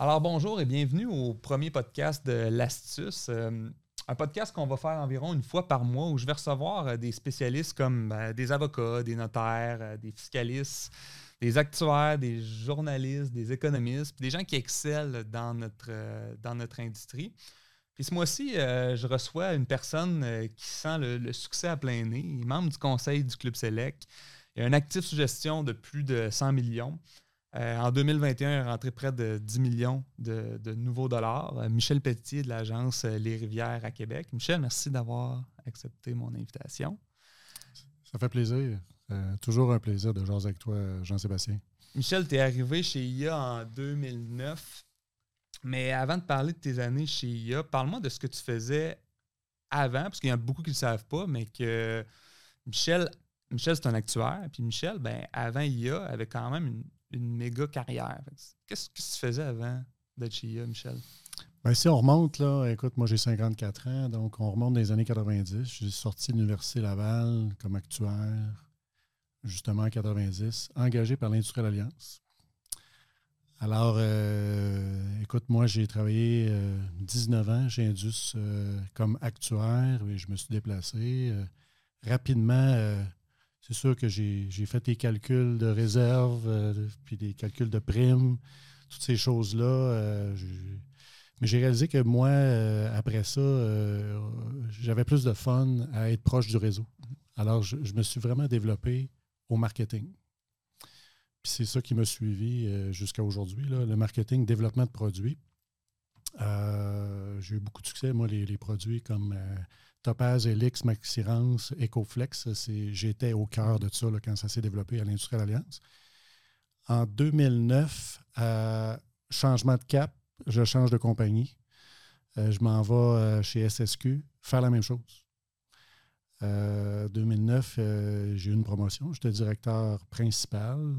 Alors bonjour et bienvenue au premier podcast de l'Astuce. Euh, un podcast qu'on va faire environ une fois par mois où je vais recevoir euh, des spécialistes comme ben, des avocats, des notaires, euh, des fiscalistes, des actuaires, des journalistes, des économistes, des gens qui excellent dans notre, dans notre industrie. Puis ce mois-ci, je reçois une personne qui sent le, succès à plein nez. Membre du conseil du Club Select. Il a un actif sous gestion de plus de 100 millions. Euh, en 2021, il est rentré près de 10 millions de, nouveaux dollars. Euh, Michel Petit de l'agence euh, Les Rivières à Québec. Michel, merci d'avoir accepté mon invitation. Ça fait plaisir. toujours un plaisir de jaser avec toi, Jean-Sébastien. Michel, tu es arrivé chez IA en 2009. Mais avant de parler de tes années chez IA, parle-moi de ce que tu faisais avant, parce qu'il y en a beaucoup qui ne le savent pas, mais que Michel, Michel c'est un actuaire. Puis Michel, ben, avant IA, avait quand même une, une méga carrière. Qu'est-ce que tu faisais avant d'être chez IA, Michel? Ben, si on remonte, là, écoute, moi j'ai 54 ans, donc on remonte dans les années 90. J'ai sorti de l'Université Laval comme actuaire, justement en 90, engagé par l'Industrielle Alliance. Alors, euh, écoute, moi j'ai travaillé 19 euh, ans chez Indus euh, comme actuaire et je me suis déplacé. rapidement, c'est sûr que j'ai fait des calculs de réserve, euh, puis des calculs de primes, toutes ces choses-là. Euh, mais j'ai réalisé que moi, euh, après ça, j'avais plus de fun à être proche du réseau. Alors, je, me suis vraiment développé au marketing. Puis c'est ça qui m'a suivi jusqu'à aujourd'hui, le marketing, développement de produits. j'ai eu beaucoup de succès, moi, les produits comme Topaz, Elix, Maxirance, Ecoflex, j'étais au cœur de ça quand ça s'est développé à l'Industrielle Alliance. En 2009, euh, changement de cap, je change de compagnie. Euh, je m'en vais euh, chez SSQ faire la même chose. 2009, j'ai eu une promotion. J'étais directeur principal.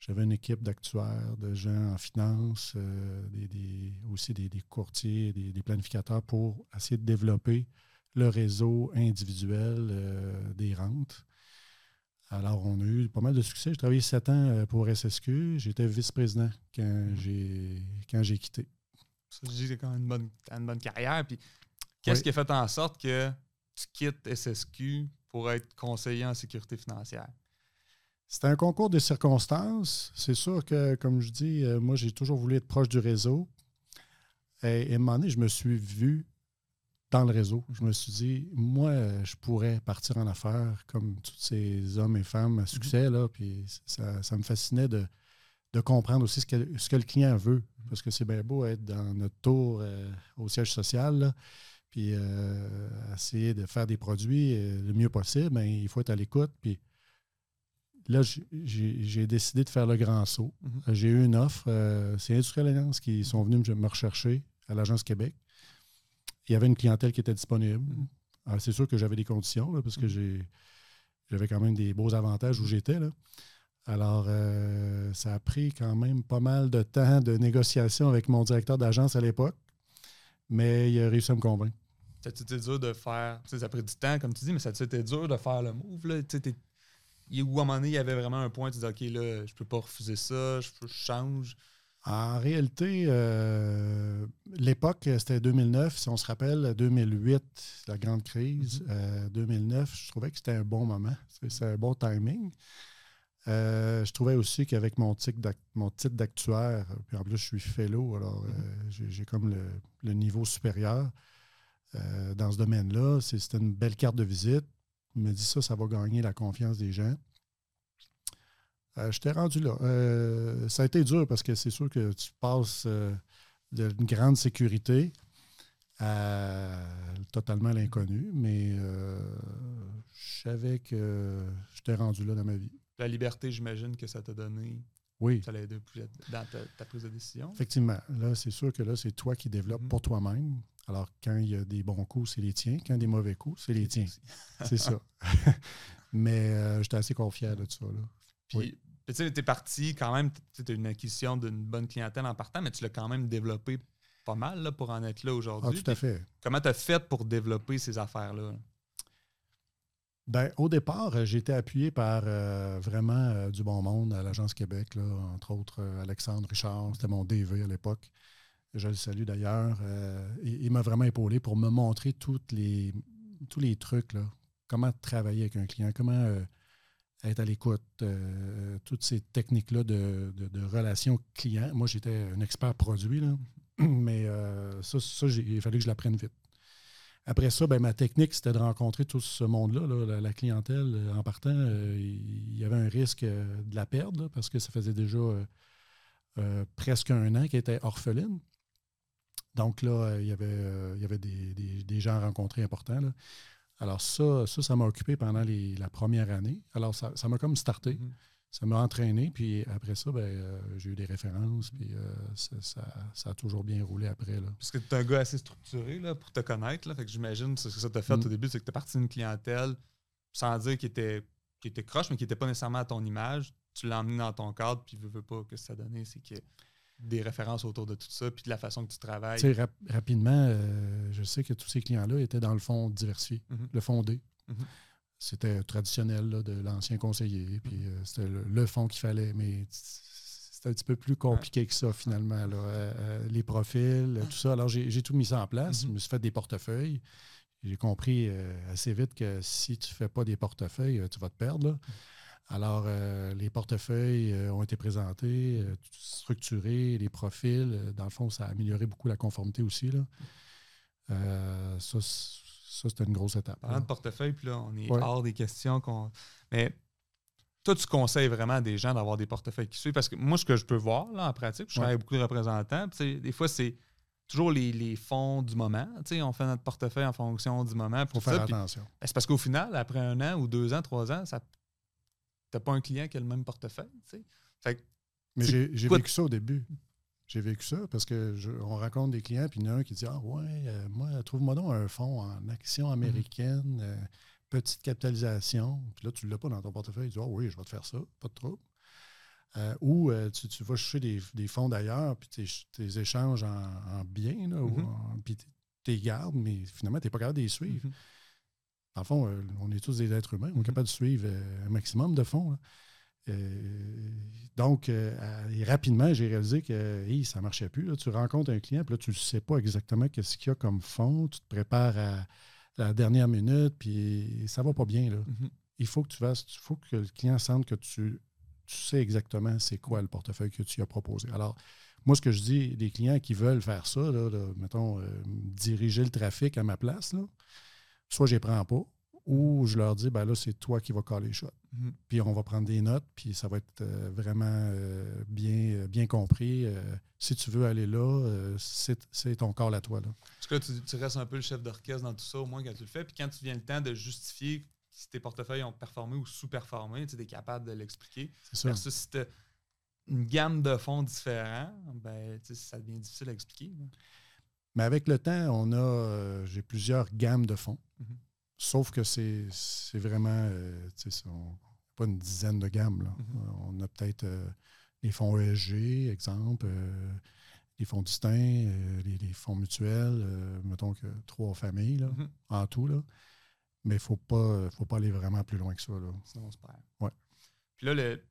J'avais une équipe d'actuaires, de gens en finance, aussi des, courtiers, des, planificateurs pour essayer de développer le réseau individuel euh, des rentes. Alors, on a eu pas mal de succès. J'ai travaillé sept ans euh, pour SSQ. J'étais vice-président quand j'ai quand j'ai quitté. Ça, je dis quand même une bonne, une bonne carrière. Puis, qu'est-ce qui a fait en sorte que tu quittes SSQ pour être conseiller en sécurité financière? C'était un concours de circonstances. C'est sûr que, comme je dis, euh, moi, j'ai toujours voulu être proche du réseau. Et, et à un moment donné, je me suis vu dans le réseau. Je me suis dit, moi, je pourrais partir en affaires comme tous ces hommes et femmes à succès. Là, puis ça, me fascinait de, comprendre aussi ce que, ce que le client veut. Parce que c'est bien beau être dans notre tour euh, au siège social, puis euh, essayer de faire des produits euh, le mieux possible. mais il faut être à l'écoute. Puis là, j'ai décidé de faire le grand saut. Mm-hmm. J'ai eu une offre. c'est Industrial Alliance qui sont venus me rechercher à l'Agence Québec il y avait une clientèle qui était disponible. Mm. c'est sûr que j'avais des conditions, parce que j'avais quand même des beaux avantages où j'étais. Alors, euh, ça a pris quand même pas mal de temps de négociation avec mon directeur d'agence à l'époque, mais il a réussi à me convaincre. Ça a dur de faire. Ça a pris du temps, comme tu dis, mais ça a été dur de faire le move. Là, à un moment donné, il y avait vraiment un point, tu dis, OK, là, je peux pas refuser ça, je change. En réalité, euh, l'époque, c'était 2009. Si on se rappelle, 2008, la grande crise. 2009, mhm. euh, je trouvais que c'était un bon moment. C'est un bon timing. Euh, je trouvais aussi qu'avec mon, titre d'actuaire, puis en plus, je suis fellow, alors mhm. j'ai comme le, niveau supérieur dans ce domaine-là. C'était une belle carte de visite. Je me dis ça, ça va gagner la confiance des gens. Euh, je t'ai rendu là. Euh, ça a été dur parce que c'est sûr que tu passes euh, d'une grande sécurité à totalement l'inconnu, mais je savais que je t'ai rendu là dans ma vie. La liberté, j'imagine que ça t'a donné. Oui. Ça l'a aidé dans ta, prise de décision. Effectivement. Là, c'est sûr que là, c'est toi qui développes mm-hmm. pour toi-même. Alors, quand il y a des bons coups, c'est les tiens. Quand il y a des mauvais coups, c'est les tiens. c'est ça. mais j'étais assez confiant de ça. Là. Puis, tu es parti quand même, tu as une acquisition d'une bonne clientèle en partant, mais tu l'as quand même développé pas mal là, pour en être là aujourd'hui. Ah, tout à fait. comment tu as fait pour développer ces affaires-là? Ben, au départ, j'ai été appuyé par vraiment du bon monde à l'Agence Québec, là, entre autres Alexandre Richard, c'était mon DV à l'époque. Je le salue d'ailleurs. il, m'a vraiment épaulé pour me montrer toutes les, tous les trucs, là, comment travailler avec un client, comment être à l'écoute, euh, toutes ces techniques-là de, de, relations client. Moi, j'étais un expert produit, là, mais euh, ça, il fallait que je l'apprenne vite. Après ça, ben, ma technique, c'était de rencontrer tout ce monde-là, la, clientèle. Euh, en partant, il y avait un risque de la perdre parce que ça faisait déjà presque un an qu'elle était orpheline. Donc là, il y avait, y avait des, des, des gens importants. Là. Alors ça, ça, ça m'a occupé pendant la première année. Alors ça, m'a comme starté. Mhm. Ça m'a entraîné, puis après ça, ben, euh, j'ai eu des références, puis euh, ça, a toujours bien roulé après. Là. Parce que tu es un gars assez structuré là, pour te connaître. Là, fait que j'imagine ce que ça t'a fait mhm. au début, c'est que tu es parti d'une clientèle sans dire qu'il était, était croche, mais qui n'était pas nécessairement à ton image. Tu l'as emmené dans ton cadre, puis ne veux pas que ça donne, c'est que des références autour de tout ça, puis de la façon que tu travailles. rapidement, euh, je sais que tous ces clients-là étaient dans le fond diversifié, mhm. le fond D. Mhm. C'était traditionnel de l'ancien conseiller, puis mhm. euh, c'était le, fond qu'il fallait, mais c'était un petit peu plus compliqué que ça finalement. Euh, les profils, tout ça. Alors j'ai tout mis ça en place, je me suis fait des portefeuilles. J'ai compris assez vite que si tu ne fais pas des portefeuilles, tu vas te perdre. Alors, euh, les portefeuilles euh, ont été présentés, euh, structurés, les profils. dans le fond, ça a amélioré beaucoup la conformité aussi. Là. ça, c'était une grosse étape. Parlant de portefeuille, puis là, on est hors des questions qu'on. Mais toi, tu conseilles vraiment à des gens d'avoir des portefeuilles qui suivent? Parce que moi, ce que je peux voir là, en pratique, je travaille avec beaucoup de représentants. Des fois, c'est toujours les, fonds du moment. on fait notre portefeuille en fonction du moment. Pour faire attention. Ben, c'est parce qu'au final, après un an ou deux ans, trois ans, ça n'as pas un client qui a le même portefeuille. Mais j'ai vécu ça au début. J'ai vécu ça parce que on rencontre des clients, puis il y en a un qui dit Ah ouais, euh, moi, trouve-moi donc un fonds en action mhm. américaine, euh, petite capitalisation. Puis là, tu ne l'as pas dans ton portefeuille. Tu dis Ah oui, je vais te faire ça, pas de trouble. Euh, ou tu, vas chercher des, fonds d'ailleurs, puis tu les échanges en, biens, mhm. puis tu les gardes, mais finalement, tu n'es pas capable de les suivre. En fond, euh, on est tous des êtres humains. On est capable de suivre euh, un maximum de fonds. Euh, donc, rapidement, j'ai réalisé que ça ne marchait plus. Tu rencontres un client, puis là, tu ne sais pas exactement ce qu'il y a comme fonds. Tu te prépares à, la dernière minute, puis ça ne va pas bien. Là. Mhm. Il faut que tu fasses, il faut que le client sente que tu, sais exactement c'est quoi le portefeuille que tu as proposé. Alors, moi, ce que je dis, les clients qui veulent faire ça, mettons, diriger le trafic à ma place, là, soit je les prends pas, ou je leur dis, ben là, c'est toi qui vas caler les shots. Mhm. Puis on va prendre des notes, puis ça va être euh, vraiment euh, bien, euh, bien compris. si tu veux aller là, c'est ton corps à toi. Là. Parce que tu, restes un peu le chef d'orchestre dans tout ça, au moins quand tu le fais. Puis quand tu viens le temps de justifier si tes portefeuilles ont performé ou sous-performé, tu es capable de l'expliquer. C'est ça. Versus si tu as une gamme de fonds différents, ben, ça devient difficile à expliquer. Mais avec le temps, on a, j'ai plusieurs gammes de fonds. Mhm. Sauf que c'est vraiment, euh, pas une dizaine de gammes. Mhm. Euh, on a peut-être euh, les fonds ESG, exemple, les fonds distincts, les, fonds mutuels, mettons que trois familles mhm. en tout. Là. Mais il ne faut pas, faut pas aller vraiment plus loin que ça. Là. Sinon, on se perd. Ouais. Puis là, le,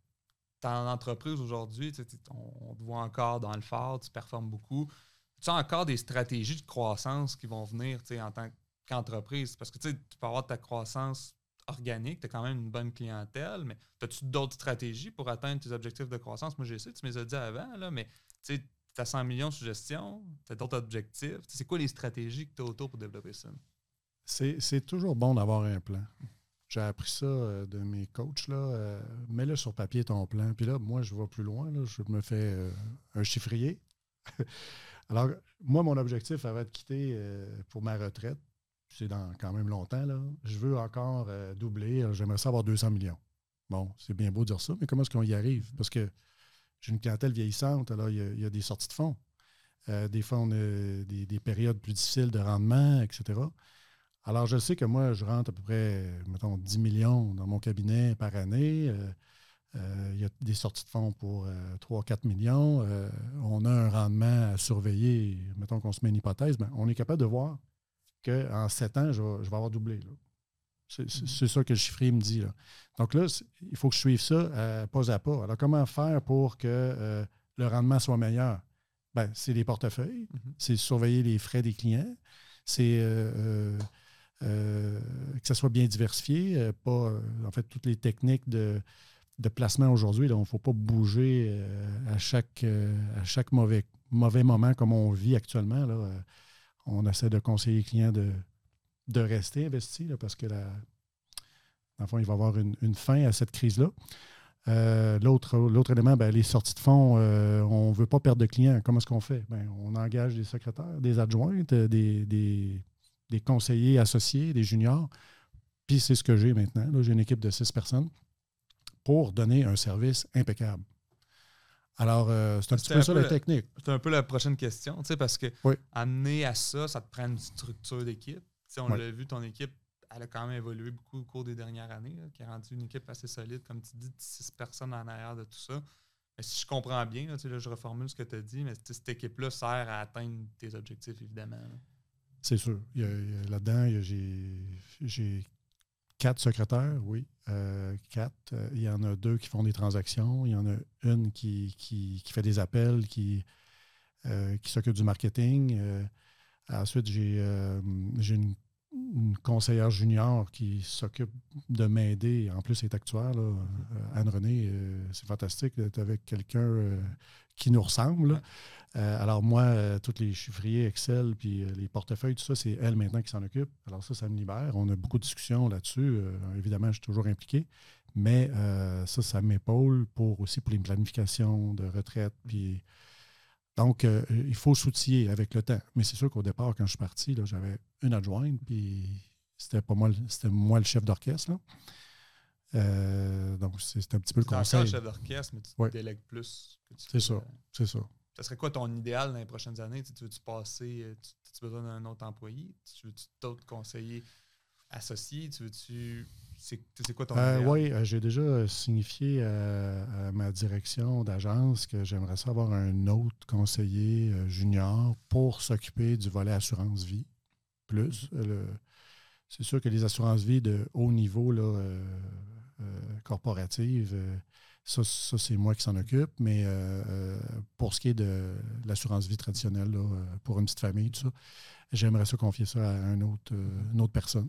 en entreprise aujourd'hui, on, te voit encore dans le phare, tu performes beaucoup. Tu as encore des stratégies de croissance qui vont venir en tant que entreprise Parce que tu peux avoir ta croissance organique, tu as quand même une bonne clientèle, mais as-tu d'autres stratégies pour atteindre tes objectifs de croissance? Moi, j'ai sais, tu me les as dit avant, là, mais tu as 100 millions sous gestion, tu as d'autres objectifs. C'est quoi les stratégies que tu as autour pour développer ça? C'est toujours bon d'avoir un plan. J'ai appris ça euh, de mes coachs. Là, euh, mets-le sur papier ton plan. Puis là, moi, je vais plus loin. Là, je me fais euh, un chiffrier. Alors, moi, mon objectif, ça va être de quitter pour ma retraite c'est dans quand même longtemps, là, je veux encore euh, doubler, euh, j'aimerais ça avoir 200 millions. Bon, c'est bien beau de dire ça, mais comment est-ce qu'on y arrive? Parce que j'ai une clientèle vieillissante, alors il y, a, des sorties de fonds. Euh, des fois, on a des, périodes plus difficiles de rendement, etc. Alors, je sais que moi, je rentre à peu près, mettons, 10 millions dans mon cabinet par année. il y a des sorties de fonds pour 3-4 millions. on a un rendement à surveiller. Mettons qu'on se met une hypothèse, ben, on est capable de voir qu'en sept ans, je vais, avoir doublé. C'est mm-hmm. ça que le chiffrier me dit. Donc là, il faut que je suive ça euh, pas à pas. Alors, comment faire pour que euh, le rendement soit meilleur? Ben, c'est les portefeuilles, mm-hmm. c'est surveiller les frais des clients, c'est euh, que ça soit bien diversifié, pas en fait toutes les techniques de, placement aujourd'hui. Il ne faut pas bouger à chaque, à chaque mauvais, mauvais moment comme on vit actuellement. Là. On essaie de conseiller les clients de, rester investi parce que la, il va y avoir une, fin à cette crise-là. Euh, l'autre, élément, ben, les sorties de fonds, euh, on ne veut pas perdre de clients. Comment est-ce qu'on fait? Ben, on engage des secrétaires, des adjointes, des, des, conseillers associés, des juniors. Puis c'est ce que j'ai maintenant. J'ai une équipe de six personnes pour donner un service impeccable. Alors, euh, c'est un petit peu ça la technique. C'est un peu la prochaine question, parce que amener à ça, ça te prend une structure d'équipe on l'a vu, ton équipe, elle a quand même évolué beaucoup au cours des dernières années, qui a rendu une équipe assez solide, comme tu dis, six personnes en arrière de tout ça. Mais si je comprends bien, là, je reformule ce que tu as dit, mais cette équipe-là sert à atteindre tes objectifs, évidemment. C'est sûr. Là-dedans, j'ai quatre secrétaires, oui. Euh, quatre. Euh, il y en a deux qui font des transactions. Il y en a une qui, qui, fait des appels, qui, euh, qui s'occupe du marketing. Ensuite, j'ai une une conseillère junior qui s'occupe de m'aider. En plus, elle est actuelle. Euh, Anne-Renée, euh, c'est fantastique d'être avec quelqu'un euh, qui nous ressemble. alors moi, tous les chiffriers Excel, puis les portefeuilles, tout ça, c'est elle maintenant qui s'en occupe. Alors ça, ça me libère. On a beaucoup de discussions là-dessus. évidemment, je suis toujours impliqué. Mais ça, ça m'épaule pour aussi pour les planifications de retraite, puis donc, euh, il faut s'outiller avec le temps. Mais c'est sûr qu'au départ, quand je suis parti, j'avais une adjointe, puis c'était pas moi, c'était moi le chef d'orchestre. Euh, donc, c'est un petit peu le conseil. Tu chef d'orchestre, mais tu te délègues plus. C'est ça, c'est ça. Ça serait quoi ton idéal dans les prochaines années? Tu veux-tu passer, euh, tu, tu besoin d'un autre employé? Tu veux-tu d'autres conseillers associés? Tu veux-tu c'est quoi ton euh, Oui, euh, j'ai déjà euh, signifié à, ma direction d'agence que j'aimerais savoir un autre conseiller junior pour s'occuper du volet assurance vie. Plus. c'est sûr que les assurances vie de haut niveau là, corporative, ça, c'est moi qui s'en occupe. Mais pour ce qui est de l'assurance vie traditionnelle, pour une petite famille, tout ça, j'aimerais ça confier ça à un autre, une autre personne.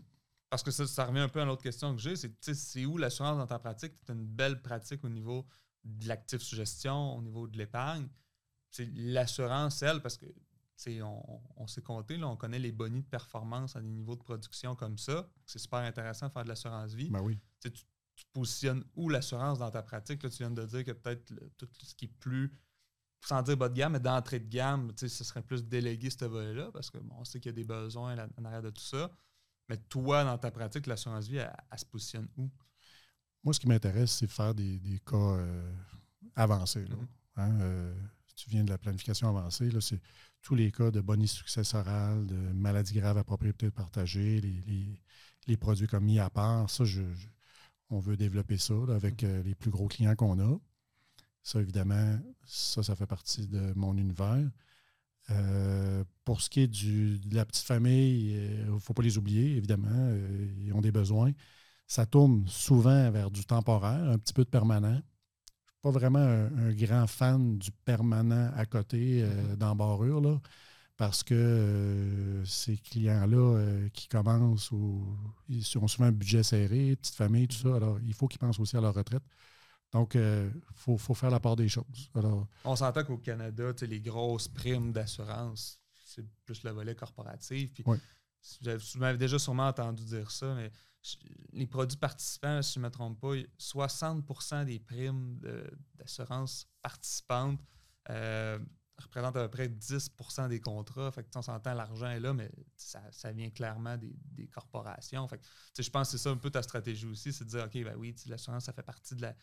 Parce que ça, ça revient un peu à l'autre question que j'ai, c'est c'est où l'assurance dans ta pratique? Tu as une belle pratique au niveau de l'actif sous gestion, au niveau de l'épargne. C'est l'assurance, elle, parce que on, on s'est compté, là, on connaît les bonnies de performance à des niveaux de production comme ça. C'est super intéressant de faire de l'assurance vie. Ben oui. Tu, positionnes où l'assurance dans ta pratique? Là, tu viens de dire que peut-être tout ce qui est plus, sans dire bas de gamme, mais d'entrée de gamme, ce serait plus délégué ce volet-là, parce qu'on on sait qu'il y a des besoins en arrière de tout ça. Mais toi, dans ta pratique, l'assurance vie, elle, se positionne où? Moi, ce qui m'intéresse, c'est faire des, cas euh, avancés. Mm-hmm. Hein, euh, si tu viens de la planification avancée, c'est tous les cas de bonus successoral, de maladies graves à propriété partagée, les, produits comme mis à part. Ça, on veut développer ça avec mm-hmm. euh, les plus gros clients qu'on a. Ça, évidemment, ça, ça fait partie de mon univers. Euh, pour ce qui est du, de la petite famille, il euh, ne faut pas les oublier, évidemment. Euh, ils ont des besoins. Ça tourne souvent vers du temporaire, un petit peu de permanent. Je ne suis pas vraiment un, grand fan du permanent à côté mm-hmm. d'embarrure, là, parce que ces clients-là qui commencent ou ils ont souvent un budget serré, petite famille, tout ça. Alors, il faut qu'ils pensent aussi à leur retraite. Donc, il euh, faut, faire la part des choses. On s'entend qu'au Canada, les grosses primes d'assurance, c'est plus le volet corporatif. Puis, Vous m'avez déjà sûrement entendu dire ça, mais les produits participants, si je ne me trompe pas, 60% des primes d'assurance participantes euh, représentent à peu près 10% des contrats. Fait on s'entend, l'argent est là, mais ça, vient clairement des, corporations. Fait je pense que c'est ça un peu ta stratégie aussi, c'est de dire, OK, ben oui, l'assurance, ça fait partie de la,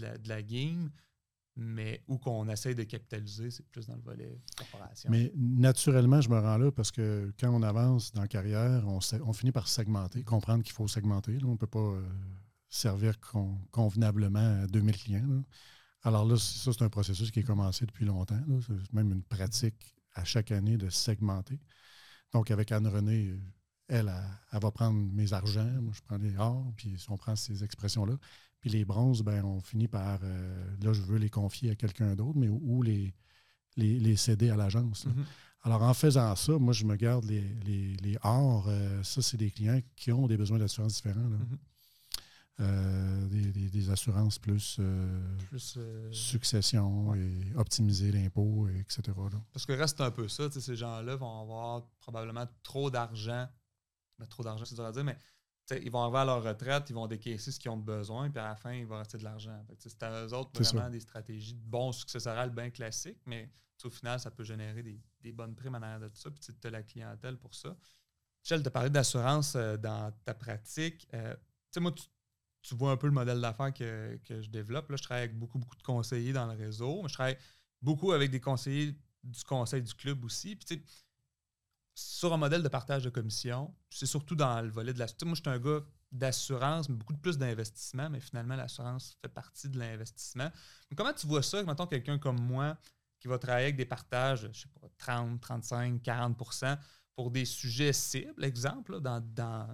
de la, game, mais où qu'on essaie de capitaliser, c'est plus dans le volet corporation. Mais naturellement, je me rends là parce que quand on avance dans la carrière, on, finit par segmenter, comprendre qu'il faut segmenter. On ne peut pas euh, servir convenablement à 2000 clients. Alors là, ça, c'est un processus qui est commencé depuis longtemps. C'est même une pratique à chaque année de segmenter. Donc, avec Anne-Renée, elle, elle, va prendre mes argents, moi je prends les or, puis on prend ces expressions-là. Puis les bronzes, ben, on finit par, euh, là, je veux les confier à quelqu'un d'autre, mais ou les, les, céder à l'agence. Mm-hmm. Alors, en faisant ça, moi, je me garde les, les, les or. Euh, ça, c'est des clients qui ont des besoins d'assurance différents. Mm-hmm. Euh, des, assurances plus, succession et optimiser l'impôt, etc. Parce que reste un peu ça. Ces gens-là vont avoir probablement trop d'argent. Ben, trop d'argent, c'est dur à dire, mais ils vont à leur retraite, ils vont décaisser ce qu'ils ont besoin, puis à la fin, il va rester de l'argent. C'est à eux autres vraiment des stratégies de bons successorales bien classiques, mais au final, ça peut générer des, bonnes primes en arrière de tout ça, puis tu as la clientèle pour ça. Michel, tu as parlé d'assurance euh, dans ta pratique. Euh, moi, tu, vois un peu le modèle d'affaires que, je développe. Là, je travaille avec beaucoup, beaucoup de conseillers dans le réseau. Je travaille beaucoup avec des conseillers du conseil du club aussi. Puis, sur un modèle de partage de commission, c'est surtout dans le volet de la. Moi, je suis un gars d'assurance, mais beaucoup plus d'investissement, mais finalement, l'assurance fait partie de l'investissement. comment tu vois ça, mettons quelqu'un comme moi qui va travailler avec des partages, je sais pas, 30, 35, 40 pour des sujets cibles, exemple, dans, dans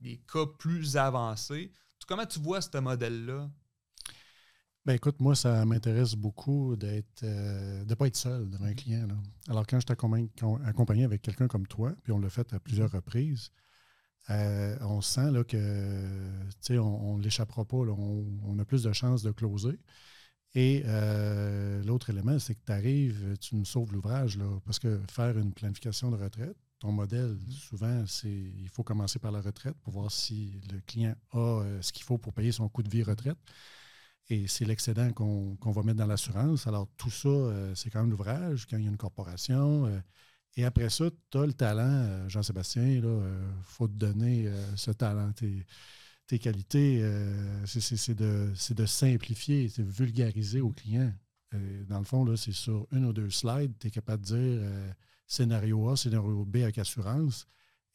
des cas plus avancés. Comment tu vois ce modèle-là? Ben écoute, moi, ça m'intéresse beaucoup d'être euh, de ne pas être seul devant un client. Alors, quand je t'accompagne accompagné avec quelqu'un comme toi, puis on l'a fait à plusieurs mm-hmm. reprises, euh, on sent là, que on ne l'échappera pas. on, a plus de chances de closer. Et euh, l'autre élément, c'est que tu arrives, tu me sauves l'ouvrage, parce que faire une planification de retraite, ton modèle, mm-hmm. souvent, c'est il faut commencer par la retraite pour voir si le client a ce qu'il faut pour payer son coût de vie retraite et c'est l'excédent qu'on va mettre dans l'assurance. Alors, tout ça, euh, c'est quand même l'ouvrage, quand il y a une corporation. Euh, et après ça, tu as le talent, euh, Jean-Sébastien, il faut te donner ce talent. Tes, qualités, c'est de, de, simplifier, c'est vulgariser au client. dans le fond, c'est sur une ou deux slides, tu es capable de dire scénario A, scénario B avec assurance,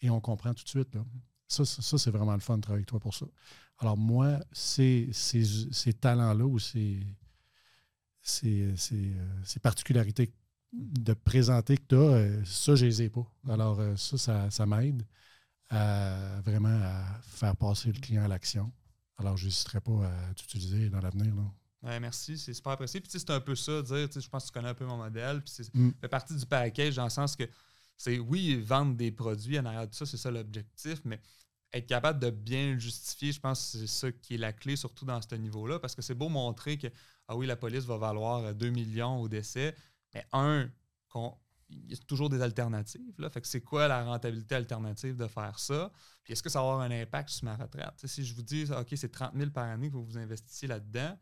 et on comprend tout de suite. Ça, ça c'est vraiment le fun de travailler avec toi pour ça. Alors, moi, ces, ces, talents-là ou ces, ces, particularités de présenter que tu as, euh, ça, je les ai pas. Alors, euh, ça, ça, m'aide à vraiment à faire passer le client à l'action. Alors, je n'hésiterai pas à t'utiliser dans l'avenir. merci, c'est super apprécié. Puis, c'est un peu ça, dire, je pense que tu connais un peu mon modèle. Puis, c'est mm. fait partie du package dans le sens que c'est, oui, vendre des produits en arrière de ça, c'est ça l'objectif, mais être capable de bien le justifier, je pense que c'est ça qui est la clé, surtout dans ce niveau-là, parce que c'est beau montrer que, ah oui, la police va valoir 2 millions au décès, mais un, il y a toujours des alternatives. Là. Fait que c'est quoi la rentabilité alternative de faire ça? Puis est-ce que ça va avoir un impact sur ma retraite? si je vous dis, OK, c'est 30 000 par année que vous investissiez là-dedans,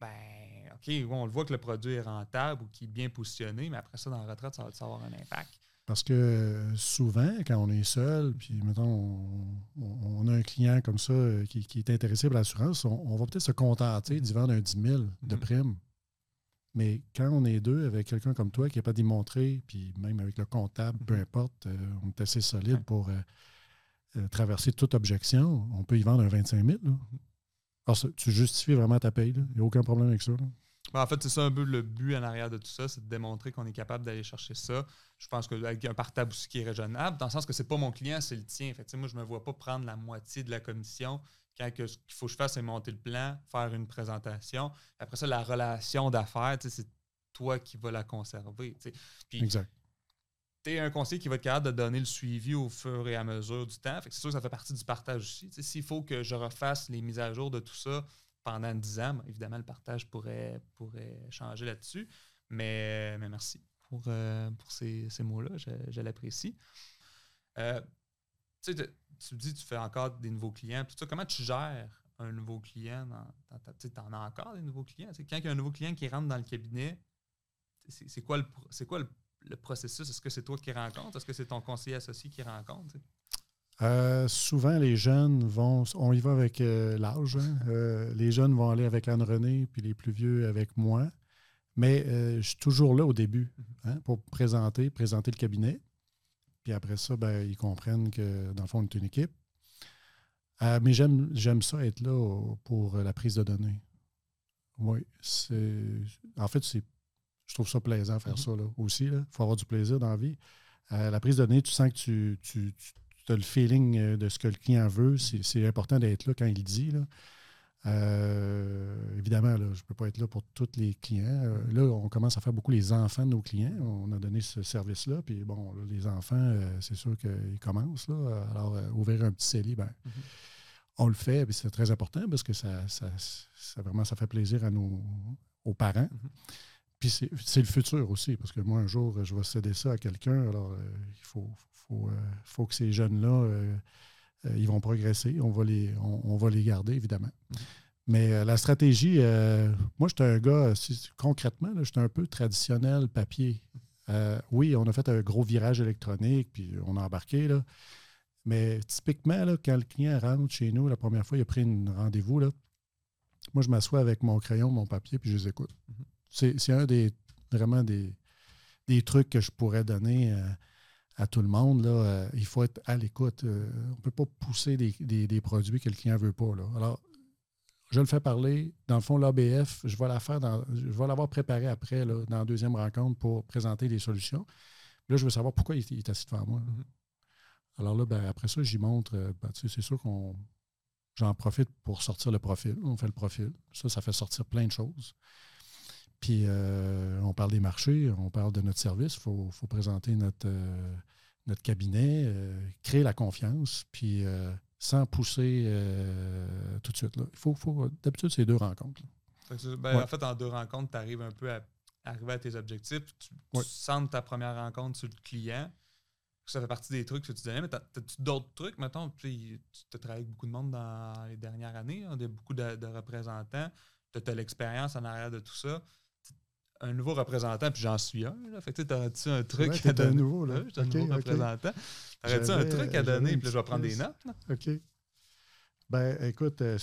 ben, OK, on le voit que le produit est rentable ou qu'il est bien positionné, mais après ça, dans la retraite, ça va avoir un impact? Parce que souvent, quand on est seul, puis mettons, on, a un client comme ça euh, qui, est intéressé par l'assurance, on, va peut-être se contenter d'y vendre un 10 000 de mm-hmm. prime. Mais quand on est deux avec quelqu'un comme toi qui n'est pas démontré, puis même avec le comptable, peu mm-hmm. importe, euh, on est assez solide pour euh, traverser toute objection, on peut y vendre un 25 000. Alors, tu justifies vraiment ta paye. Il n'y a aucun problème avec ça. Ben, en fait, c'est ça un peu le but en arrière de tout ça, c'est de démontrer qu'on est capable d'aller chercher ça. Je pense qu'avec un partage aussi qui est raisonnable, dans le sens que c'est pas mon client, c'est le tien. Fait moi, je me vois pas prendre la moitié de la commission quand ce qu'il faut que je fasse, c'est monter le plan, faire une présentation. Après ça, la relation d'affaires, c'est toi qui vas la conserver. Puis, exact. Tu es un conseiller qui va être capable de donner le suivi au fur et à mesure du temps. c'est sûr que ça fait partie du partage aussi. S'il faut que je refasse les mises à jour de tout ça, pendant 10 ans. Évidemment, le partage pourrait, pourrait changer là-dessus. Mais, mais merci pour, euh, pour ces, ces mots-là. Je, l'apprécie. Euh, tu sais, tu dis tu fais encore des nouveaux clients. comment tu gères un nouveau client Tu en as encore des nouveaux clients? quand il y a un nouveau client qui rentre dans le cabinet, c'est quoi le, quoi le, processus? Est-ce que c'est toi qui rencontres? Est-ce que c'est ton conseiller associé qui rencontre? Euh, souvent, les jeunes vont. On y va avec euh, l'âge. Hein. Euh, les jeunes vont aller avec Anne-Renée, puis les plus vieux avec moi. Mais je suis toujours là au début mm-hmm. hein, pour présenter, présenter le cabinet. Puis après ça, ben, ils comprennent que, dans le fond, on est une équipe. mais j'aime ça être là pour la prise de données. Oui. En fait, je trouve ça plaisant faire mm-hmm. ça là, aussi. Il faut avoir du plaisir dans la vie. la prise de données, tu sens que tu as le feeling de ce que le client veut. C'est important d'être là quand il dit. Là. Euh, évidemment, je ne peux pas être là pour tous les clients. Euh, là, on commence à faire beaucoup les enfants de nos clients. On a donné ce service-là. Puis bon, les enfants, euh, c'est sûr qu'ils commencent. Là. Alors, ouvrir un petit CELI, ben, mm-hmm. on le fait. C'est très important parce que ça, ça, vraiment, ça fait plaisir à nos, aux parents. Mm-hmm. Puis c'est le futur aussi, parce que moi, un jour, je vais céder ça à quelqu'un. Alors, il faut, faut, faut, que ces jeunes-là euh, ils vont progresser. On va les, on, va les garder, évidemment. Mm-hmm. Mais euh, la stratégie, euh, moi, j'étais un gars, concrètement, j'étais un peu traditionnel papier. oui, on a fait un gros virage électronique, puis on a embarqué. Là. Mais typiquement, là, quand le client rentre chez nous, la première fois, il a pris un rendez-vous. Là, moi, je m'assois avec mon crayon, mon papier, puis je les écoute. Mm-hmm. C'est un des vraiment des, des, trucs que je pourrais donner à tout le monde, là, euh, il faut être à l'écoute. Euh, on ne peut pas pousser des, produits que le client ne veut pas. Là. Alors, je le fais parler. Dans le fond, l'ABF, je vais dans, je vais l'avoir préparé après, là, dans la deuxième rencontre, pour présenter des solutions. Là, je veux savoir pourquoi il, est assis devant moi. Alors là, ben, après ça, j'y montre. Euh, ben, c'est sûr qu'on j'en profite pour sortir le profil. On fait le profil. Ça, ça fait sortir plein de choses. Puis euh, on parle des marchés, on parle de notre service. Il faut, présenter notre, euh, notre cabinet, euh, créer la confiance, puis sans pousser tout de suite. Là. Il faut, faut d'habitude, c'est deux rencontres. Ben, en fait, en deux rencontres, tu arrives un peu à arriver à tes objectifs. Tu, sens ta première rencontre sur le client. Ça fait partie des trucs que tu donnais, mais as-tu d'autres trucs? Mettons, tu as travaillé avec beaucoup de monde dans les dernières années, hein, beaucoup de, de représentants. Tu as l'expérience en arrière de tout ça un nouveau représentant, puis j'en suis un. Là. Fait que tu tu un truc ouais, à donner? un nouveau, là. un nouveau représentant. T'aurais-tu un truc à donner, puis je vais prendre des notes? Là? OK. Ben, écoute, euh,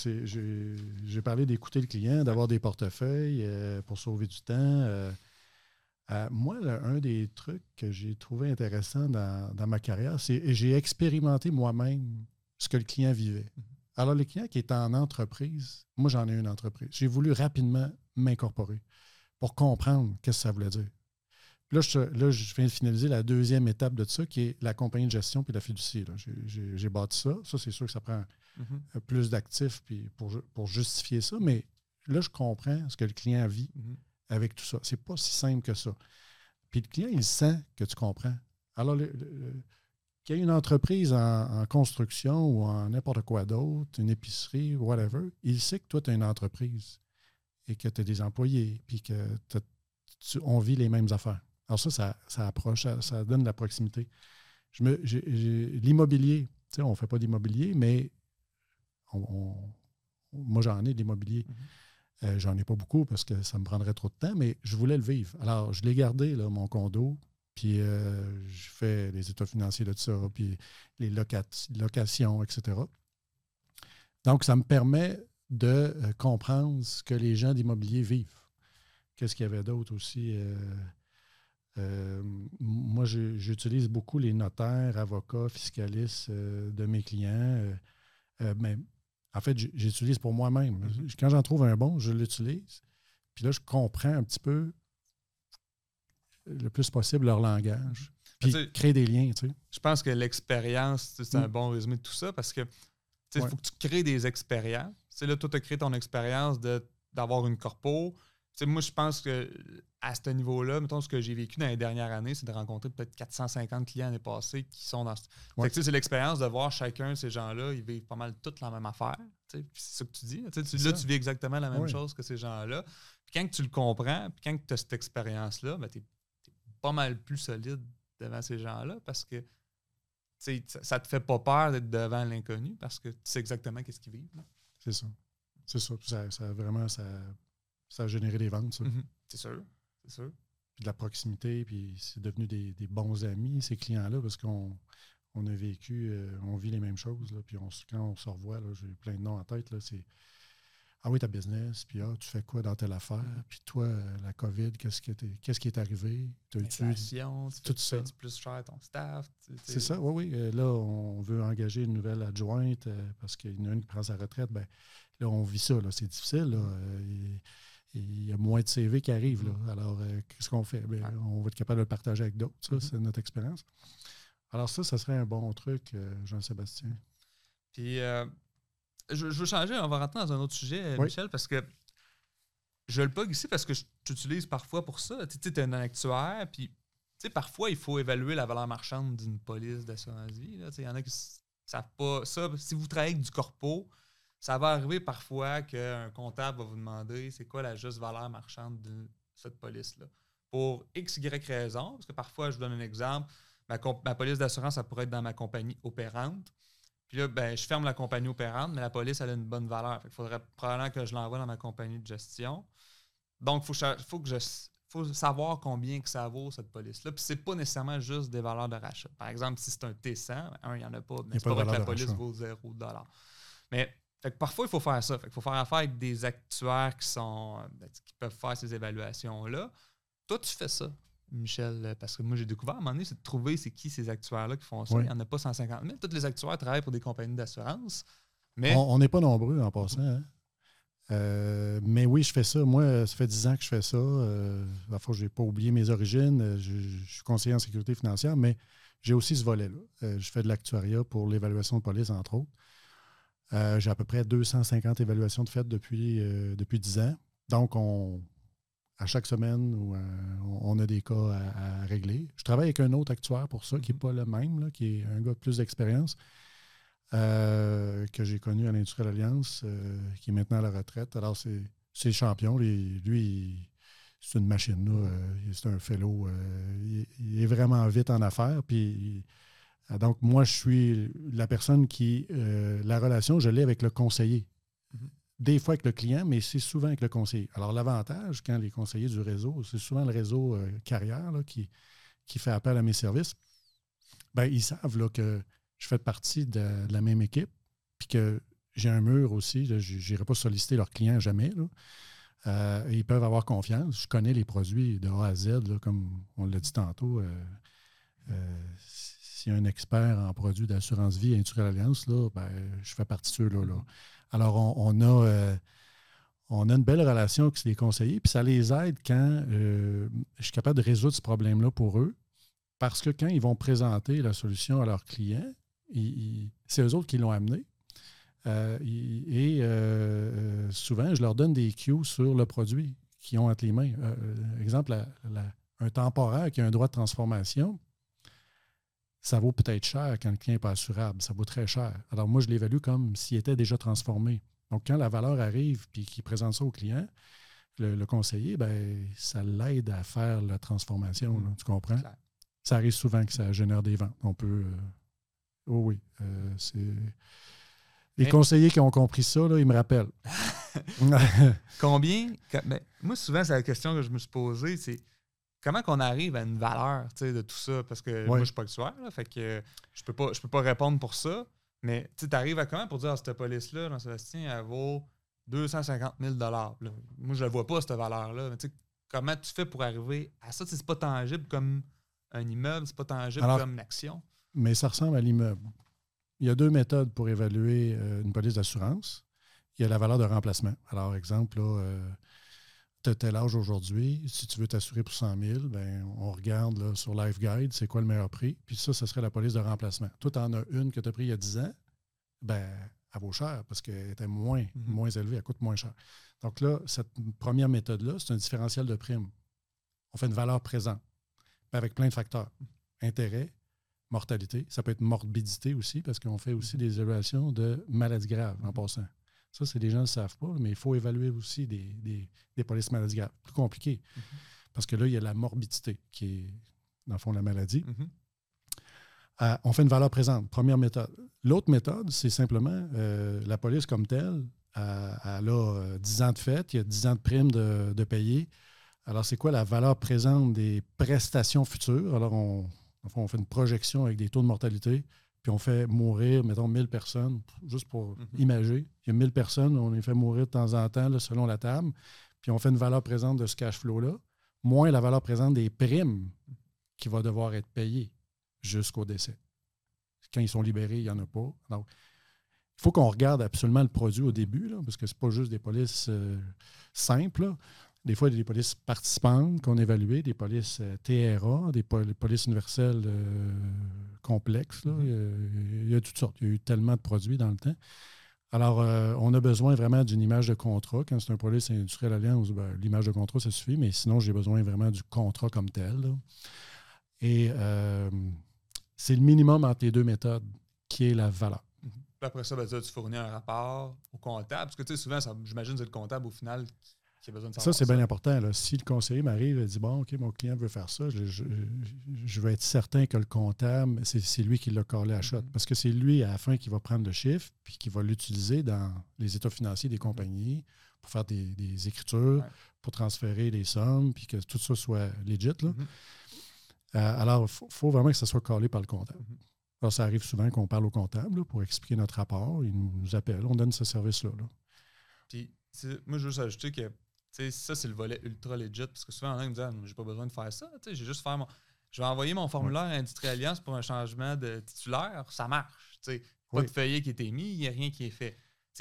j'ai parlé d'écouter le client, d'avoir des portefeuilles euh, pour sauver du temps. Euh, moi, un des trucs que j'ai trouvé intéressant dans, dans ma carrière, c'est j'ai expérimenté moi-même ce que le client vivait. Mm-hmm. Alors, le client qui est en entreprise, moi, j'en ai une entreprise. J'ai voulu rapidement m'incorporer pour comprendre qu'est-ce que ça voulait dire. là, je, là, je viens de finaliser la deuxième étape de ça, qui est la compagnie de gestion puis la fiducie. J'ai bâti ça. Ça, c'est sûr que ça prend mm-hmm. euh, plus d'actifs pour, pour justifier ça, mais là, je comprends ce que le client vit mm-hmm. avec tout ça. C'est pas si simple que ça. Puis le client, il sent que tu comprends. Alors, qu'il y ait une entreprise en, construction ou en n'importe quoi d'autre, une épicerie, whatever, il sait que toi, tu as une entreprise et que tu as des employés, puis que on vit les mêmes affaires. Alors ça, ça, approche, ça, donne de la proximité. l'immobilier, on ne fait pas d'immobilier, mais moi j'en ai de l'immobilier. Mm-hmm. Euh, j'en ai pas beaucoup parce que ça me prendrait trop de temps, mais je voulais le vivre. Alors, je l'ai gardé, là, mon condo, puis euh, je fais les états financiers de ça, puis les locations, etc. Donc, ça me permet de euh, comprendre ce que les gens d'immobilier vivent. Qu'est-ce qu'il y avait d'autre aussi? Euh, euh, moi, j'utilise beaucoup les notaires, avocats, fiscalistes de mes clients. mais en fait, j'utilise pour moi-même. Mm-hmm. Quand j'en trouve un bon, je l'utilise. Puis là, je comprends un petit peu le plus possible leur langage. Puis créer des liens. Tu sais. Je pense que l'expérience, c'est un mm. bon résumé de tout ça parce que il faut que tu crées des expériences. Là, toi, tu as créé ton expérience d'avoir une corpo. moi, je pense que à ce niveau-là, mettons, ce que j'ai vécu dans les dernières années, c'est de rencontrer peut-être 450 clients l'année passée qui sont dans. Ouais. C'est l'expérience de voir chacun de ces gens-là, ils vivent pas mal toutes la même affaire. C'est ça que tu dis. là, tu vis exactement la même chose que ces gens-là. Puis quand tu le comprends, puis quand tu as cette expérience-là, ben, tu es, pas mal plus solide devant ces gens-là parce que ça te fait pas peur d'être devant l'inconnu parce que tu sais exactement qu'est-ce qu'ils vivent. C'est ça. C'est ça. ça, vraiment, ça, ça a généré des ventes, ça. Mm-hmm. C'est sûr. C'est sûr. Puis de la proximité, puis c'est devenu des, bons amis, ces clients-là, parce qu'on on a vécu, euh, on vit les mêmes choses. Là, puis on, quand on se revoit, j'ai plein de noms en tête, là, c'est ah oui, ta business, puis ah, tu fais quoi dans telle affaire, puis toi, euh, la COVID, qu'est-ce qui, qu'est-ce qui est arrivé? L'inflation, tu tout ça? plus cher ton staff? C'est ça, oui, oui. Euh, là, on veut engager une nouvelle adjointe euh, parce qu'il y en a une qui prend sa retraite. Ben, là, on vit ça, là, c'est difficile. Là, il y a moins de CV qui arrivent. Là. Mm. Alors, qu'est-ce qu'on fait? Ben, on va être capable de le partager avec d'autres. Ça, mm-hmm. c'est notre expérience. Alors ça, ça serait un bon truc, Jean-Sébastien. Puis, euh, je, veux changer, on va rentrer dans un autre sujet, Michel, parce que je le plug ici parce que je t'utilise parfois pour ça. Tu sais, es un actuaire, puis parfois, il faut évaluer la valeur marchande d'une police d'assurance vie. Il y en a qui ne savent pas. Ça, si vous travaillez avec du corpo, ça va arriver parfois qu'un comptable va vous demander c'est quoi la juste valeur marchande de cette police-là? Pour X, Y raison, parce que parfois, je vous donne un exemple, ma, ma police d'assurance, ça pourrait être dans ma compagnie opérante. Puis là, ben, je ferme la compagnie opérante, mais la police, elle a une bonne valeur. Il faudrait probablement que je l'envoie dans ma compagnie de gestion. Donc, il faut, faut, que je faut savoir combien que ça vaut, cette police-là. Puis c'est pas nécessairement juste des valeurs de rachat. Par exemple, si c'est un T100, un, il n'y en a pas. Mais c'est pas, vrai que la police vaut 0 Mais parfois, il faut faire ça. il faut faire affaire avec des actuaires qui sont ben, qui peuvent faire ces évaluations-là. Toi, tu fais ça, Michel, parce que moi, j'ai découvert à un moment donné, c'est de trouver c'est qui ces actuaires-là qui font ça. Il n'y en a pas 150 000. Tous les actuaires travaillent pour des compagnies d'assurance. Mais... On n'est pas nombreux en passant. Hein? Euh, mais oui, je fais ça. Moi, ça fait 10 ans que je fais ça. Euh, la fois, je n'ai pas oublié mes origines. Euh, je, suis conseiller en sécurité financière, mais j'ai aussi ce volet-là. Euh, je fais de l'actuariat pour l'évaluation de police, entre autres. j'ai à peu près 250 évaluations de fait depuis, depuis 10 ans. Donc, on, à chaque semaine, on a des cas à, régler. Je travaille avec un autre actuaire pour ça, qui n'est mm-hmm. pas le même, qui est un gars de plus d'expérience. Euh, que j'ai connu à l'Industrial Alliance, euh, qui est maintenant à la retraite. Alors, c'est le champion. lui, c'est une machine. Euh, c'est un fellow. Il, est vraiment vite en affaires. Puis, donc, moi, je suis la personne qui. la relation, je l'ai avec le conseiller. Des fois avec le client, mais c'est souvent avec le conseiller. Alors, l'avantage, quand les conseillers du réseau, c'est souvent le réseau carrière qui, qui fait appel à mes services, ben, ils savent là, que je fais partie de, la même équipe, puis que j'ai un mur aussi, je n'irai pas solliciter leurs clients jamais. Euh, ils peuvent avoir confiance. Je connais les produits de A à Z, comme on l'a dit tantôt. Euh, euh, a un expert en produits d'assurance vie et Alliance, là, ben, je fais partie de ceux-là. Là. Alors, on, a, on a une belle relation avec les conseillers, puis ça les aide quand je suis capable de résoudre ce problème-là pour eux. Parce que quand ils vont présenter la solution à leurs clients, c'est eux autres qui l'ont amené. Euh, et euh, euh, souvent, je leur donne des cues sur le produit qu'ils ont entre les mains. exemple, un temporaire qui a un droit de transformation, ça vaut peut-être cher quand le client n'est pas assurable. Ça vaut très cher. Alors, moi, je l'évalue comme s'il était déjà transformé. Donc, quand la valeur arrive et qu'il présente ça au client, le, conseiller, ben, ça l'aide à faire la transformation. tu comprends? Ça arrive souvent que ça génère des ventes. On peut Oh oui. Euh, c'est... Les conseillers qui ont compris ça, là, ils me rappellent. Combien? Ben, moi, souvent, c'est la question que je me suis posée, c'est comment qu'on arrive à une valeur de tout ça? Parce que moi, je ne suis pas actuaire, là, fait que je peux pas, je peux pas répondre pour ça. Mais tu arrives à comment pour dire à cette police-là, dans Sébastien, elle vaut 250 000 Moi, je ne la vois pas, cette valeur-là. comment tu fais pour arriver à ça? C'est pas tangible comme un immeuble, c'est pas tangible comme une action mais ça ressemble à l'immeuble. Il y a deux méthodes pour évaluer euh, une police d'assurance. Il y a la valeur de remplacement. Alors, exemple, euh, tu as tel âge aujourd'hui, si tu veux t'assurer pour 100 000, ben, on regarde sur Life Guide, c'est quoi le meilleur prix. Puis ça, ce serait la police de remplacement. Toi, tu en as une que tu as pris il y a 10 ans, ben, elle vaut cher parce qu'elle était moins, mm-hmm. moins élevée, elle coûte moins cher. Donc là, cette première méthode-là, c'est un différentiel de prime. On fait une valeur présente, avec plein de facteurs. Intérêt, mortalité. Ça peut être morbidité aussi, parce qu'on fait aussi mhm. des évaluations de maladies graves en mhm. passant. Ça, c'est des gens qui ne savent pas, mais il faut évaluer aussi des, des, polices maladies graves. Plus compliqué. Mhm. Parce que là, il y a la morbidité qui est, dans le fond, la maladie. Euh, on fait une valeur présente, première méthode. L'autre méthode, c'est simplement euh, la police comme telle. Euh, elle a 10 ans de fête, il y a 10 ans de primes de, de payer. Alors, c'est quoi la valeur présente des prestations futures? Alors, on, on fait une projection avec des taux de mortalité, puis on fait mourir, mettons, 1000 personnes, juste pour imager. Il y a 1000 personnes, on les fait mourir de temps en temps selon la table, puis on fait une valeur présente de ce cash flow-là, moins la valeur présente des primes qui va devoir être payées jusqu'au décès. Quand ils sont libérés, il n'y en a pas. Donc, il faut qu'on regarde absolument le produit au début, parce que ce n'est pas juste des polices euh, simples. Des fois, il y a des polices participantes qu'on évalue, des polices euh, TRA, des polices universelles euh, complexe. Là. Il, y a, toutes sortes. Il y a eu tellement de produits dans le temps. Alors, on a besoin vraiment d'une image de contrat. Quand c'est un produit industriel alliance, ben, l'image de contrat, ça suffit, mais sinon, j'ai besoin vraiment du contrat comme tel. Et c'est le minimum entre les deux méthodes qui est la valeur. Mhm. après ça, ben, tu fournis un rapport au comptable. Parce que tu sais, souvent, j'imagine que c'est le comptable au final qui besoin de savoir. Ça, c'est bien important. Si le conseiller m'arrive et dit Bon, OK, mon client veut faire ça, je, veux être certain que le comptable, c'est lui qui l'a collé à shot. Mhm. Parce que c'est lui, à la fin, qui va prendre le chiffre puis qui va l'utiliser dans les états financiers des mhm. compagnies pour faire des, écritures, pour transférer les sommes, puis que tout ça soit legit. Là. Euh, alors, il faut, vraiment que ça soit collé par le comptable. Alors, ça arrive souvent qu'on parle au comptable pour expliquer notre rapport. Il nous, appelle, on donne ce service-là. Puis, moi, je veux juste ajouter que ça, c'est le volet ultra legit parce que souvent, on me dit ah, j'ai pas besoin de faire ça. J'ai juste faire mon. Je vais envoyer mon formulaire à Industrie Alliance pour un changement de titulaire. Ça marche. T'sais. Pas de feuillet qui a été mis, il n'y a rien qui est fait.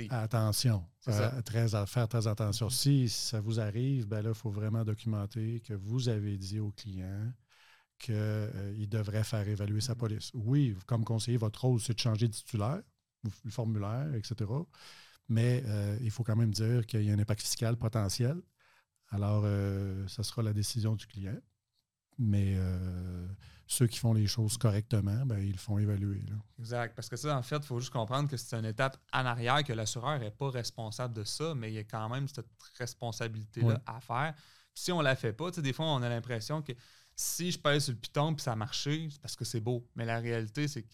Attention, euh, très, faire très attention. Mm-hmm. Si ça vous arrive, ben là, il faut vraiment documenter que vous avez dit au client qu'il euh, devrait faire évaluer sa police. Oui, comme conseiller, votre rôle, c'est de changer de titulaire, le formulaire, etc. Mais euh, il faut quand même dire qu'il y a un impact fiscal potentiel. Alors, euh, ça sera la décision du client. Mais ceux qui font les choses correctement, ben, ils le font évaluer. Exact. Parce que ça, en fait, il faut juste comprendre que c'est une étape en arrière, que l'assureur n'est pas responsable de ça, mais il y a quand même cette responsabilité-là à faire. si on ne la fait pas, des fois, on a l'impression que si je pèse sur le piton et ça a marché, c'est parce que c'est beau. Mais la réalité, c'est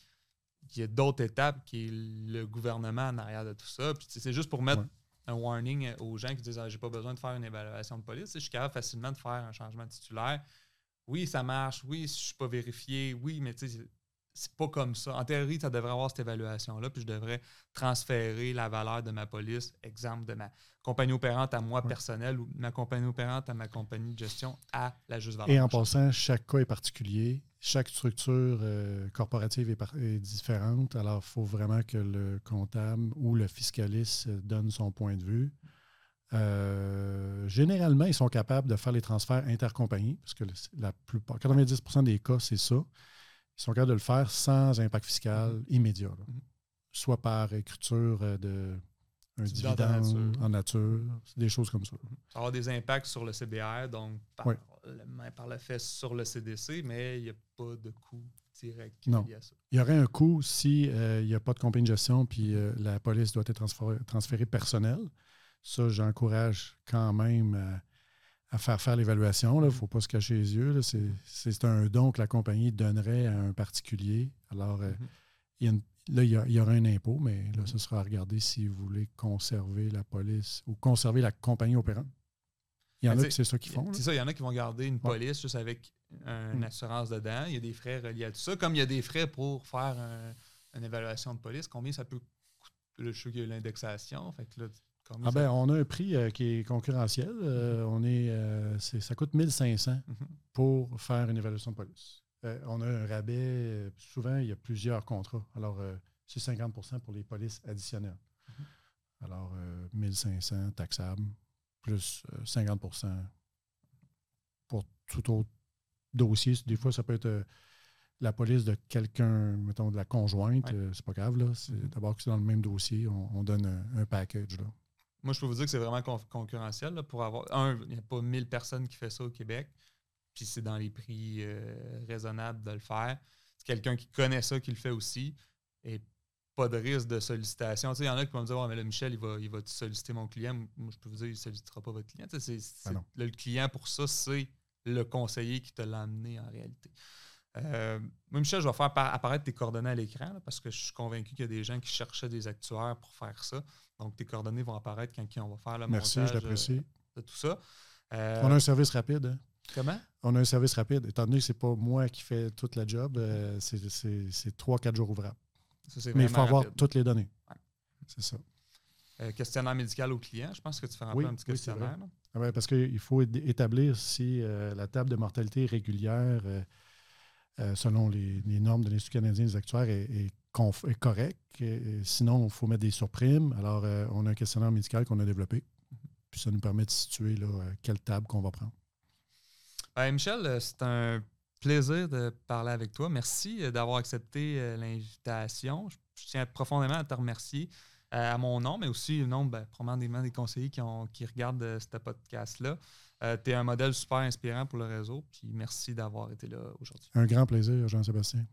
qu'il y a d'autres étapes qui est le gouvernement en arrière de tout ça. Puis c'est juste pour mettre un warning aux gens qui disent ah, j'ai pas besoin de faire une évaluation de police. Je suis capable facilement de faire un changement titulaire. Oui, ça marche. Oui, je suis pas vérifié. Oui, mais tu sais, c'est pas comme ça. En théorie, ça devrait avoir cette évaluation-là, puis je devrais transférer la valeur de ma police, exemple de ma compagnie opérante à moi personnelle ou ma compagnie opérante à ma compagnie de gestion à la juste valeur. Et en passant, chaque cas est particulier. Chaque structure euh, corporative est, différente. Alors, il faut vraiment que le comptable ou le fiscaliste donne son point de vue. Euh, généralement, ils sont capables de faire les transferts intercompagnies, parce que la plupart, 90% des cas, c'est ça. Ils sont capables de le faire sans impact fiscal immédiat. Soit par écriture euh, de un dividende en nature, des choses comme ça. Ça avoir des impacts sur le CBR, donc par, le, par le fait sur le CDC, mais il n'y a pas de coût direct non. à ça. Il y aurait un coût si euh, il n'y a pas de compagnie de gestion puis euh, la police doit être transférée, personnelle. Ça, j'encourage quand même à faire faire l'évaluation. Il ne faut pas se cacher les yeux. C'est un don que la compagnie donnerait à un particulier. Alors, euh, mm-hmm. là, il y, aura un impôt, mais là, ce sera à regarder si vous voulez conserver la police ou conserver la compagnie opérante. Il y en a qui c'est ça qu'ils font. C'est ça, il y en a qui vont garder une police juste avec une mm. assurance dedans. Il y a des frais reliés à tout ça. Comme il y a des frais pour faire une évaluation de police, combien ça peut coûter? Le sais qu'il y a l'indexation. Fait que là, ah ben, on a un prix euh, qui est concurrentiel. Euh, on est, euh, ça coûte 1500 mm-hmm. pour faire une évaluation de police. on a un rabais. souvent, il y a plusieurs contrats. Alors, c'est 50% pour les polices additionnelles. Mm-hmm. Alors, 1500 taxables, plus 50% pour tout autre dossier. Des fois, ça peut être la police de quelqu'un, mettons de la conjointe, c'est pas grave. Là. Mm-hmm. D'abord que c'est dans le même dossier, on, donne un, un package. Là. Moi, je peux vous dire que c'est vraiment concurrentiel. pour avoir Un, il n'y a pas 1000 personnes qui font ça au Québec. Puis c'est dans les prix euh, raisonnables de le faire. C'est quelqu'un qui connaît ça qui le fait aussi. Et pas de risque de sollicitation. il y en a qui vont me dire mais là, Michel, il va, il va solliciter mon client. Moi, je peux vous dire, il ne sollicitera pas votre client. Ben le client, pour ça, c'est le conseiller qui te l'a amené en réalité. Euh, moi, Michel, je vais faire apparaître tes coordonnées à l'écran parce que je suis convaincu qu'il y a des gens qui cherchaient des actuaires pour faire ça. Donc, tes coordonnées vont apparaître quand on va faire le Merci, montage je de tout ça. Euh, on a un service rapide. Hein? Comment? On a un service rapide. Étant donné que ce n'est pas moi qui fais toute la job, euh, c'est trois, quatre jours ouvrables. Mais il faut avoir toutes les données. C'est ça. questionnaire médical au client, je pense que tu fais un un petit questionnaire. Ah parce qu'il faut établir si la table de mortalité régulière euh, selon les, normes de l'Institut canadien des actuaires, est, correct. sinon, il faut mettre des surprimes. Alors, euh, on a un questionnaire médical qu'on a développé. Puis ça nous permet de situer là, euh, quelle table qu'on va prendre. Michel, c'est un plaisir de parler avec toi. Merci d'avoir accepté l'invitation. Je, tiens profondément à te remercier à mon nom, mais aussi au nom ben, probablement des conseillers qui regardent ce podcast-là. Tu es un modèle super inspirant pour le réseau. Puis merci d'avoir été là aujourd'hui. Un grand plaisir, Jean-Sébastien.